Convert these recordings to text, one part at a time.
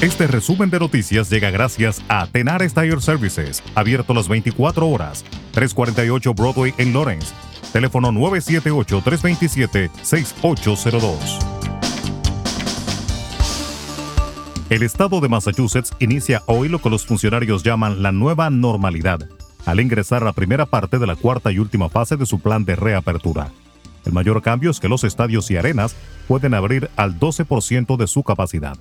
Este resumen de noticias llega gracias a Tenar Tire Services, abierto las 24 horas, 348 Broadway en Lawrence. Teléfono 978-327-6802. El estado de Massachusetts inicia hoy lo que los funcionarios llaman la nueva normalidad, al ingresar a la primera parte de la cuarta y última fase de su plan de reapertura. El mayor cambio es que los estadios y arenas pueden abrir al 12% de su capacidad.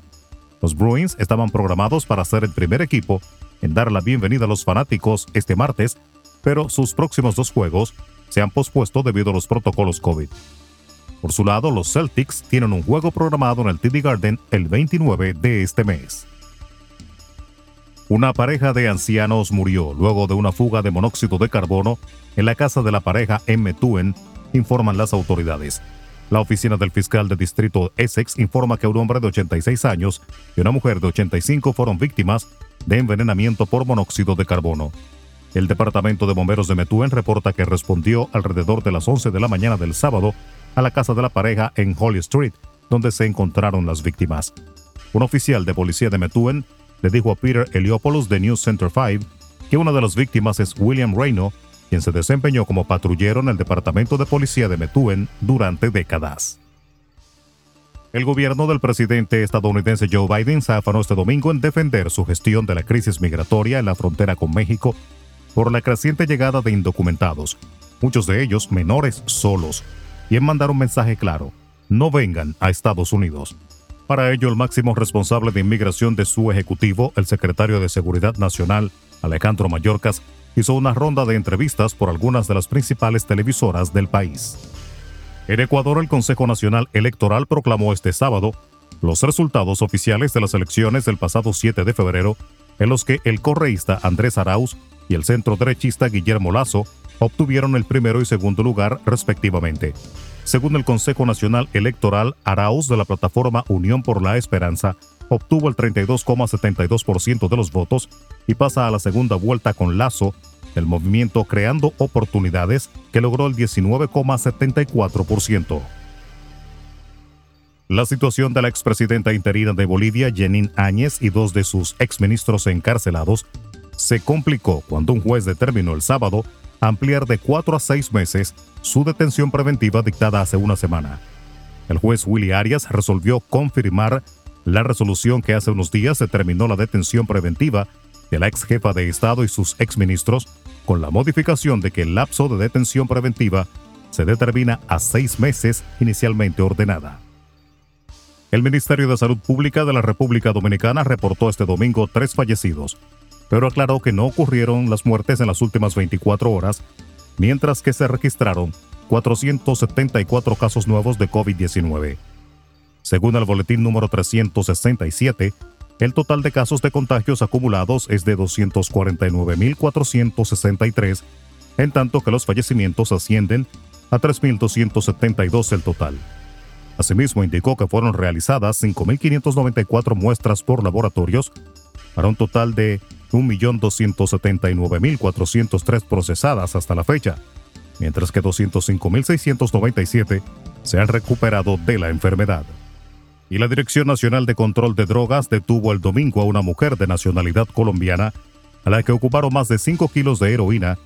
Los Bruins estaban programados para ser el primer equipo en dar la bienvenida a los fanáticos este martes, pero sus próximos dos juegos se han pospuesto debido a los protocolos COVID. Por su lado, los Celtics tienen un juego programado en el TD Garden el 29 de este mes. Una pareja de ancianos murió luego de una fuga de monóxido de carbono en la casa de la pareja en Methuen, informan las autoridades. La oficina del fiscal de distrito Essex informa que un hombre de 86 años y una mujer de 85 fueron víctimas de envenenamiento por monóxido de carbono. El departamento de bomberos de Methuen reporta que respondió alrededor de las 11 de la mañana del sábado a la casa de la pareja en Holly Street, donde se encontraron las víctimas. Un oficial de policía de Methuen le dijo a Peter Heliopoulos de News Center 5 que una de las víctimas es William Reyno, quien se desempeñó como patrullero en el Departamento de Policía de Methuen durante décadas. El gobierno del presidente estadounidense Joe Biden se afanó este domingo en defender su gestión de la crisis migratoria en la frontera con México por la creciente llegada de indocumentados, muchos de ellos menores solos, y en mandar un mensaje claro, no vengan a Estados Unidos. Para ello, el máximo responsable de inmigración de su ejecutivo, el secretario de Seguridad Nacional, Alejandro Mayorkas, hizo una ronda de entrevistas por algunas de las principales televisoras del país. En Ecuador, el Consejo Nacional Electoral proclamó este sábado los resultados oficiales de las elecciones del pasado 7 de febrero, en los que el correísta Andrés Arauz y el centro derechista Guillermo Lazo obtuvieron el primero y segundo lugar respectivamente. Según el Consejo Nacional Electoral, Arauz de la plataforma Unión por la Esperanza obtuvo el 32,72% de los votos y pasa a la segunda vuelta con Lazo, el movimiento Creando Oportunidades, que logró el 19,74%. La situación de la expresidenta interina de Bolivia, Jenin Áñez, y dos de sus exministros encarcelados se complicó cuando un juez determinó el sábado ampliar de cuatro a seis meses su detención preventiva dictada hace una semana. El juez Willy Arias resolvió confirmar la resolución que hace unos días determinó la detención preventiva de la ex jefa de Estado y sus exministros, con la modificación de que el lapso de detención preventiva se determina a seis meses inicialmente ordenada. El Ministerio de Salud Pública de la República Dominicana reportó este domingo tres fallecidos, pero aclaró que no ocurrieron las muertes en las últimas 24 horas, mientras que se registraron 474 casos nuevos de COVID-19. Según el boletín número 367, el total de casos de contagios acumulados es de 249.463, en tanto que los fallecimientos ascienden a 3.272 el total. Asimismo, indicó que fueron realizadas 5.594 muestras por laboratorios para un total de 1.279.403 procesadas hasta la fecha, mientras que 205.697 se han recuperado de la enfermedad y la Dirección Nacional de Control de Drogas detuvo el domingo a una mujer de nacionalidad colombiana a la que ocuparon más de 5 kilos de heroína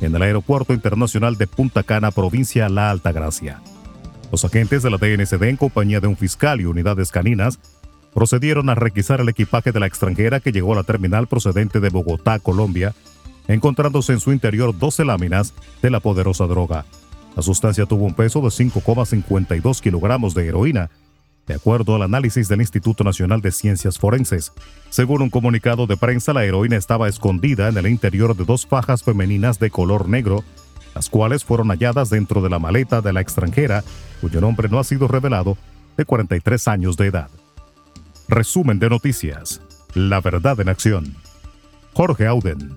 en el Aeropuerto Internacional de Punta Cana, provincia La Altagracia. Los agentes de la DNCD, en compañía de un fiscal y unidades caninas, procedieron a requisar el equipaje de la extranjera que llegó a la terminal procedente de Bogotá, Colombia, encontrándose en su interior 12 láminas de la poderosa droga. La sustancia tuvo un peso de 5,52 kilogramos de heroína de acuerdo al análisis del Instituto Nacional de Ciencias Forenses. Según un comunicado de prensa, la heroína estaba escondida en el interior de dos fajas femeninas de color negro, las cuales fueron halladas dentro de la maleta de la extranjera, cuyo nombre no ha sido revelado, de 43 años de edad. Resumen de noticias. La verdad en acción. Jorge Auden.